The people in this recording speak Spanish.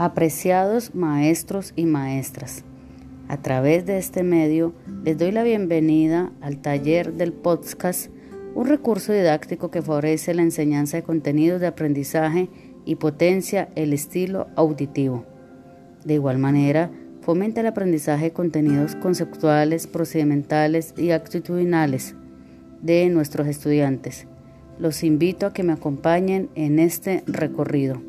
Apreciados maestros y maestras, a través de este medio les doy la bienvenida al taller del podcast, un recurso didáctico que favorece la enseñanza de contenidos de aprendizaje y potencia el estilo auditivo. De igual manera, fomenta el aprendizaje de contenidos conceptuales, procedimentales y actitudinales de nuestros estudiantes. Los invito a que me acompañen en este recorrido.